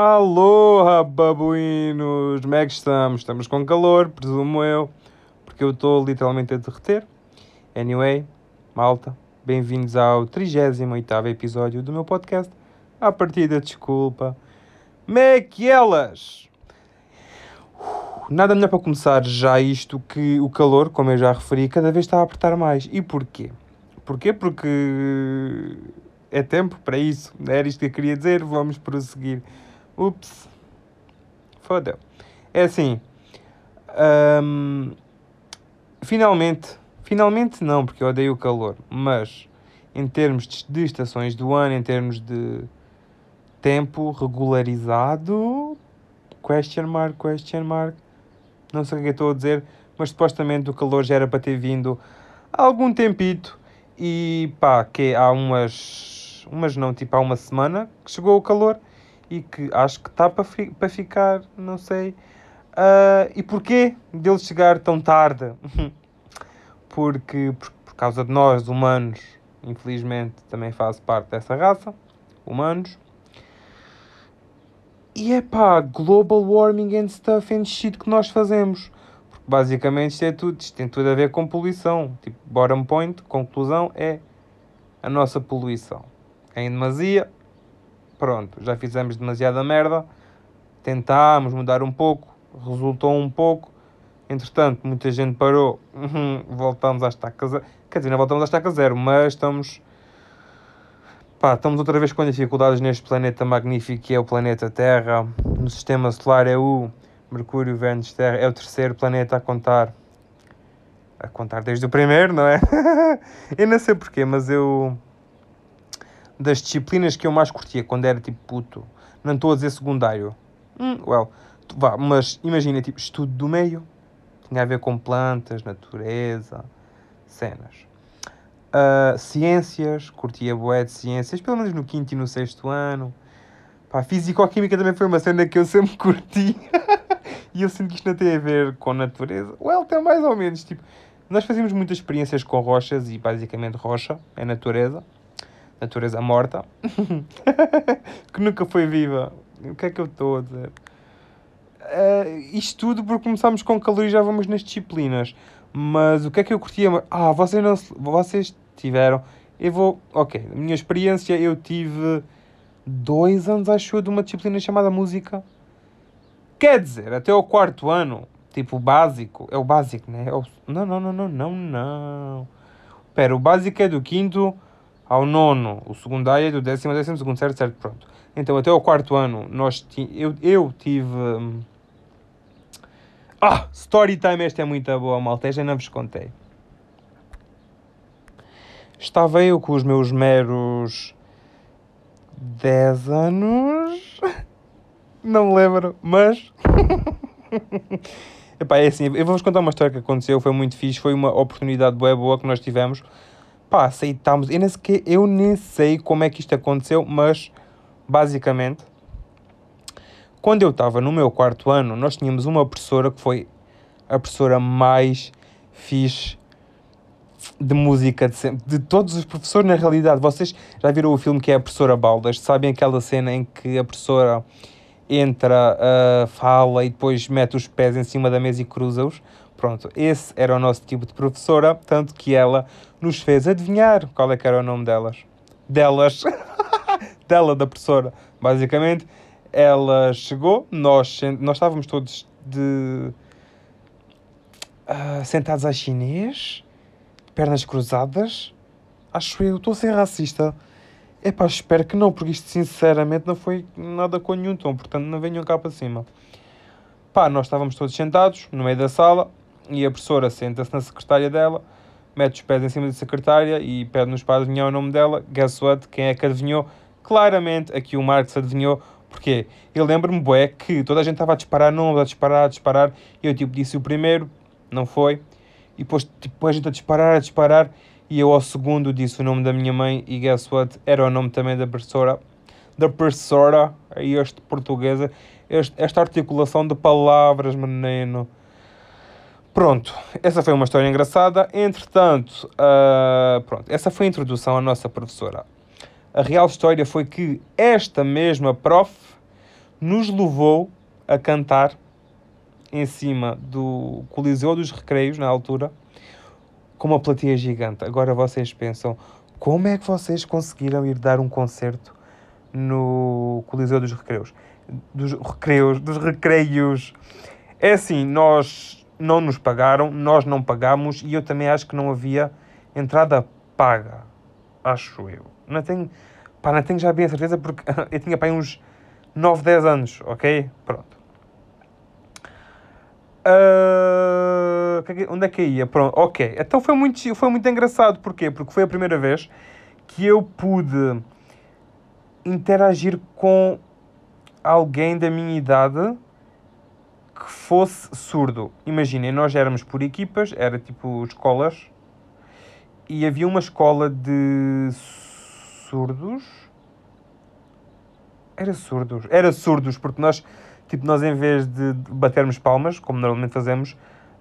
Aloha, babuínos! Como é que estamos? Estamos com calor, presumo eu, porque eu estou literalmente a derreter. Anyway, malta, bem-vindos ao 38 episódio do meu podcast. A partida, desculpa. Mequelas! Nada melhor para começar já isto que o calor, como eu já referi, cada vez está a apertar mais. E porquê? Porquê? Porque é tempo para isso. Era isto que eu queria dizer. Vamos prosseguir. Ups. Fodeu. É assim. hum, finalmente. Finalmente não, porque eu odeio o calor. Mas em termos de, estações do ano, em termos de tempo regularizado. Question mark, question mark. Não sei o que é que estou a dizer, mas supostamente o calor já era para ter vindo há algum tempito. E pá, que há umas. Umas não, tipo há uma semana que chegou o calor e que acho que está para, para ficar, não sei. Ah, e porquê dele chegar tão tarde? Porque por, por causa de nós, humanos, infelizmente também faço parte dessa raça, humanos. E é pá, global warming and stuff and shit que nós fazemos. Porque basicamente isto, é tudo, isto tem tudo a ver com poluição. Tipo, bottom point, conclusão, é a nossa poluição. Em demasia, pronto, já fizemos demasiada merda. Tentámos mudar um pouco, resultou um pouco. Entretanto, muita gente parou. Uhum, voltamos à estaca zero. Quer dizer, não voltamos à estaca zero, mas estamos Pá, estamos outra vez com dificuldades neste planeta magnífico que é o planeta Terra. No sistema solar é o Mercúrio, Vênus, Terra. É o terceiro planeta a contar. A contar desde o primeiro, não é? eu não sei porquê, mas eu. Das disciplinas que eu mais curtia quando era tipo puto, não estou a dizer secundário. Hum, well, tu- vá, mas imagina, tipo, estudo do meio. Tinha a ver com plantas, natureza, cenas. Uh, ciências, curtia bué de ciências, pelo menos no quinto e no sexto ano. Pá, Físico-química também foi uma cena que eu sempre curti. e eu sinto que isto não tem a ver com natureza. Well, tem mais ou menos. Tipo, nós fazíamos muitas experiências com rochas e basicamente rocha é natureza. Natureza morta. que nunca foi viva. O que é que eu estou a dizer? Uh, isto tudo porque começámos com calor e já vamos nas disciplinas. Mas o que é que eu curtia? Ah, vocês, não, se- vocês tiveram. Eu vou. Ok, a minha experiência eu tive dois anos, acho eu, de uma disciplina chamada música. Quer dizer, até o quarto ano, tipo o básico. É o básico, né? É o- não, não, não, não, não, não. Espera, o básico é do quinto ao nono. O secundário do décimo ao décimo segundo, certo, certo, pronto. Então, até o quarto ano, nós eu, eu tive. hum, Ah, Storytime, esta é muito boa, malta. Já não vos contei. Estava eu com os meus meros 10 anos. Não me lembro, mas. Epá, é assim, eu vou-vos contar uma história que aconteceu, foi muito fixe, foi uma oportunidade boa, boa que nós tivemos. Pá, aceitámos. Eu nem, sequer, eu nem sei como é que isto aconteceu, mas basicamente, quando eu estava no meu quarto ano, nós tínhamos uma professora que foi a professora mais fixe de música de sempre. De todos os professores, na realidade. Vocês já viram o filme que é a professora Baldas? Sabem aquela cena em que a professora entra, ah, fala e depois mete os pés em cima da mesa e cruza-os? Pronto, esse era o nosso tipo de professora, tanto que ela nos fez adivinhar qual é que era o nome delas. Delas. Dela, da professora. Basicamente, ela chegou, nós, nós estávamos todos de... ah, sentados à chinês, pernas cruzadas. Acho eu, estou a ser racista. Epá, espero que não, porque isto sinceramente não foi nada com nenhum tom, portanto não venham cá para cima. Pá, nós estávamos todos sentados no meio da sala e a professora senta-se na secretária dela, mete os pés em cima da secretária e pede-nos para adivinhar o nome dela. Guess what? Quem é que adivinhou? Claramente aqui o Marcos adivinhou. Porquê? Eu lembro-me, bué, que toda a gente estava a disparar nomes, a disparar, a disparar. E eu, tipo, disse o primeiro, não foi. E depois, tipo, a gente a disparar, a disparar. E eu, ao segundo, disse o nome da minha mãe. E guess what? Era o nome também da professora. Da professora, aí este portuguesa. Este, esta articulação de palavras, menino. Pronto, essa foi uma história engraçada. Entretanto, ah, pronto, essa foi a introdução à nossa professora. A real história foi que esta mesma prof nos levou a cantar em cima do Coliseu dos Recreios, na altura, com uma plateia gigante. Agora vocês pensam, como é que vocês conseguiram ir dar um concerto no Coliseu dos Recreios? Dos Recreios, dos Recreios. É assim, nós não nos pagaram, nós não pagamos e eu também acho que não havia entrada paga. Acho eu. Não tenho, pá, não tenho já bem a certeza porque eu tinha pá, uns 9, 10 anos, ok? Pronto. Uh, onde é que ia? Pronto, ok. Então foi muito, foi muito engraçado. Porquê? Porque foi a primeira vez que eu pude interagir com alguém da minha idade que fosse surdo. Imaginem, nós éramos por equipas, era tipo escolas, e havia uma escola de surdos. Era surdos. Era surdos, porque nós Tipo, nós em vez de batermos palmas, como normalmente fazemos,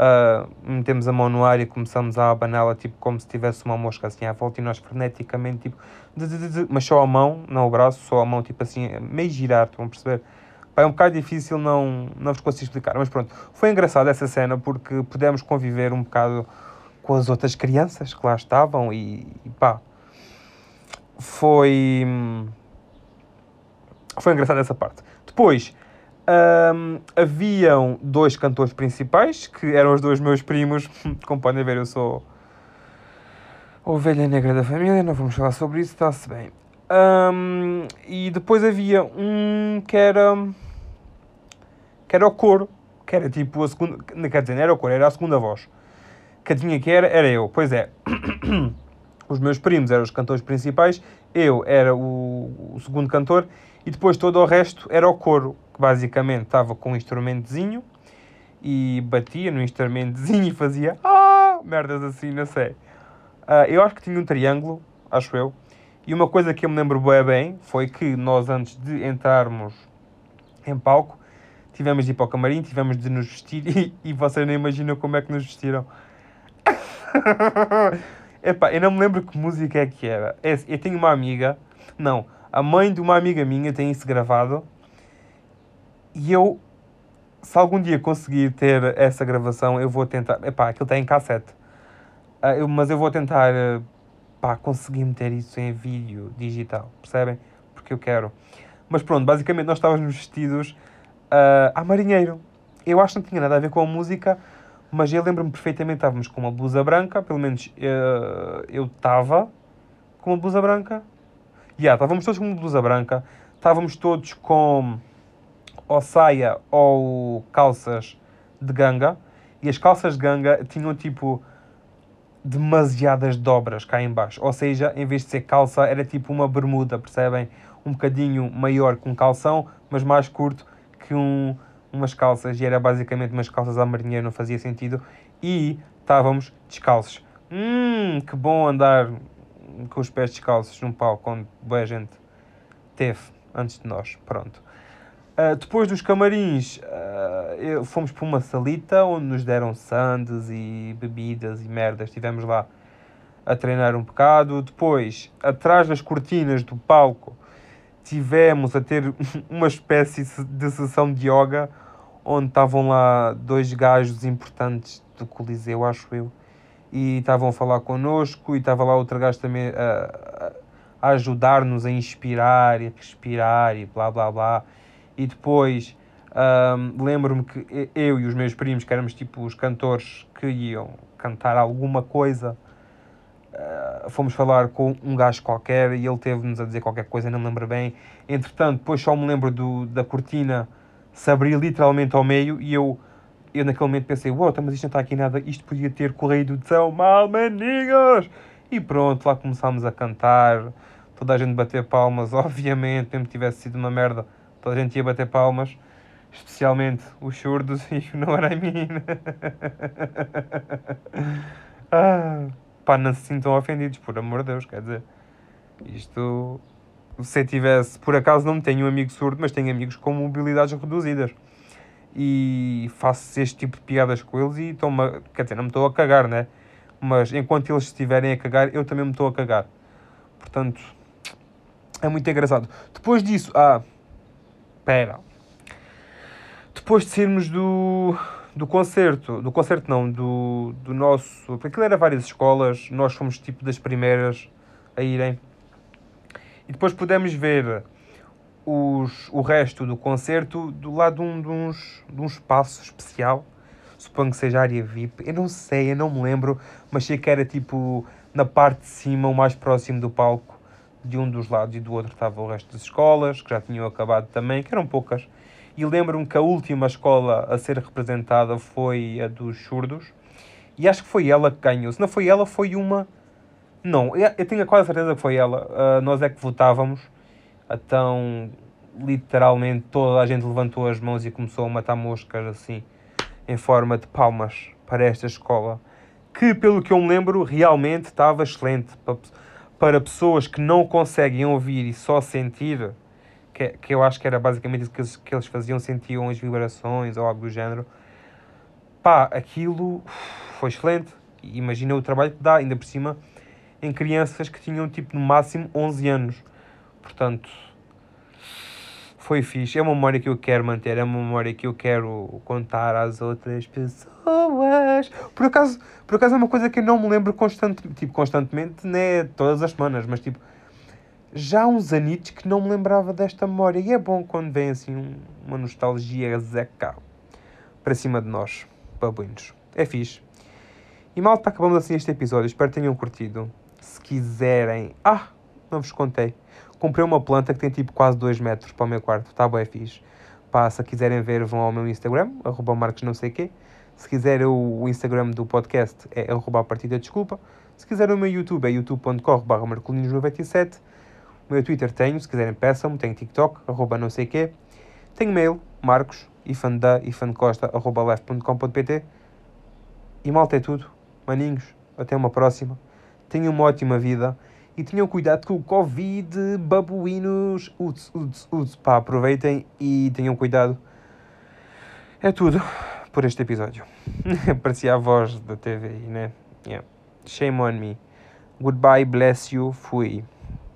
uh, metemos a mão no ar e começamos a abaná-la, tipo, como se tivesse uma mosca assim à volta e nós freneticamente, tipo, mas só a mão, não o braço, só a mão, tipo assim, meio girar, estão a perceber? É um bocado difícil, não, não vos consigo explicar, mas pronto, foi engraçado essa cena porque pudemos conviver um bocado com as outras crianças que lá estavam e, e pá, foi. Hum, foi engraçado essa parte. Depois, um, haviam dois cantores principais, que eram os dois meus primos. Como podem ver, eu sou ovelha negra da família, não vamos falar sobre isso, está-se bem. Um, e depois havia um que era. que era o coro, que era tipo a segunda. Quer dizer, não era o coro, era a segunda voz. Que tinha que era, era eu. Pois é. os meus primos eram os cantores principais, eu era o, o segundo cantor e depois todo o resto era o coro que basicamente estava com um instrumentozinho e batia no instrumentozinho e fazia ah, merdas assim, não sei. Uh, eu acho que tinha um triângulo, acho eu. E uma coisa que eu me lembro bem, bem foi que nós, antes de entrarmos em palco, tivemos de ir para o camarim, tivemos de nos vestir e, e vocês nem imaginam como é que nos vestiram. Epá, eu não me lembro que música é que era. É, eu tenho uma amiga, não, a mãe de uma amiga minha tem isso gravado e eu, se algum dia conseguir ter essa gravação, eu vou tentar. Epá, aquilo está em cassete. Uh, eu, mas eu vou tentar uh, pá, conseguir meter isso em vídeo digital, percebem? Porque eu quero. Mas pronto, basicamente nós estávamos vestidos uh, a marinheiro. Eu acho que não tinha nada a ver com a música, mas eu lembro-me perfeitamente, estávamos com uma blusa branca, pelo menos uh, eu estava com uma blusa branca. Yeah, estávamos todos com uma blusa branca, estávamos todos com ou saia ou calças de ganga. E as calças de ganga tinham tipo demasiadas dobras cá em baixo. Ou seja, em vez de ser calça, era tipo uma bermuda, percebem? Um bocadinho maior que um calção, mas mais curto que um, umas calças. E era basicamente umas calças à marinheira, não fazia sentido. E estávamos descalços. Hum, que bom andar com os pés descalços num palco onde boa gente teve antes de nós. Pronto. Uh, depois dos camarins, uh, fomos para uma salita onde nos deram sandes e bebidas e merdas. Estivemos lá a treinar um bocado. Depois, atrás das cortinas do palco, tivemos a ter uma espécie de sessão de yoga onde estavam lá dois gajos importantes do Coliseu, acho eu, e estavam a falar connosco. E estava lá outro gajo também a, a ajudar-nos a inspirar e respirar e blá blá blá e depois um, lembro-me que eu e os meus primos, que éramos tipo os cantores que iam cantar alguma coisa, uh, fomos falar com um gajo qualquer e ele teve-nos a dizer qualquer coisa, não me lembro bem. Entretanto, depois só me lembro do, da cortina se abrir literalmente ao meio e eu, eu naquele momento pensei, uau, wow, mas isto não está aqui nada, isto podia ter corrido tão mal, maninhos! E pronto, lá começámos a cantar, toda a gente bater palmas, obviamente, mesmo que tivesse sido uma merda toda a gente ia bater palmas, especialmente os surdos e o era a mim. ah, pá, não se sintam ofendidos, por amor de Deus, quer dizer, isto. Se eu tivesse, por acaso não tenho um amigo surdo, mas tenho amigos com mobilidades reduzidas. E faço este tipo de piadas com eles e estou quer dizer, não me estou a cagar, né? Mas enquanto eles estiverem a cagar, eu também me estou a cagar. Portanto, é muito engraçado. Depois disso, ah, Depois de sairmos do, do concerto, do concerto não, do, do nosso, porque aquilo era várias escolas, nós fomos tipo das primeiras a irem. E depois pudemos ver os, o resto do concerto do lado de um, de, uns, de um espaço especial. Suponho que seja área VIP. Eu não sei, eu não me lembro, mas sei que era tipo na parte de cima, o mais próximo do palco. De um dos lados e do outro estava o resto das escolas, que já tinham acabado também, que eram poucas. E lembro-me que a última escola a ser representada foi a dos surdos. E acho que foi ela que ganhou. Se não foi ela, foi uma. Não, eu tenho quase certeza que foi ela. Uh, nós é que votávamos. Então, literalmente, toda a gente levantou as mãos e começou a matar moscas assim, em forma de palmas para esta escola. Que, pelo que eu me lembro, realmente estava excelente. Para, para pessoas que não conseguem ouvir e só sentir, que, que eu acho que era basicamente isso que eles, que eles faziam, sentiam as vibrações ou algo do género. Pá, aquilo foi excelente. Imagina o trabalho que dá, ainda por cima, em crianças que tinham tipo no máximo 11 anos. Portanto, foi fixe. É uma memória que eu quero manter, é uma memória que eu quero contar às outras pessoas. Por acaso, por acaso é uma coisa que eu não me lembro constante, tipo, constantemente, né, todas as semanas, mas tipo, já há uns anitos que não me lembrava desta memória. E é bom quando vem assim uma nostalgia zeca para cima de nós, babuinos. É fixe. E malta, acabamos assim este episódio. Espero que tenham curtido. Se quiserem. Ah, não vos contei. Comprei uma planta que tem tipo quase 2 metros para o meu quarto. Está bem fixe. Pá, se quiserem ver, vão ao meu Instagram, arroba marcos não sei quê. Se quiserem o Instagram do podcast é arroba a partida desculpa. Se quiserem o meu YouTube é youtube.com barra marcolinos97. O meu Twitter tenho, se quiserem peçam-me. Tenho TikTok, arroba não sei quê. Tenho mail, marcos, ifanda, ifancosta, arroba left.com.pt. E malta é tudo. Maninhos, até uma próxima. Tenham uma ótima vida e tenham cuidado com o Covid, babuínos, uts, uts, uts. Pá, aproveitem e tenham cuidado. É tudo por este episódio. Parecia a voz da TV, né? Yeah. Shame on me. Goodbye, bless you, fui.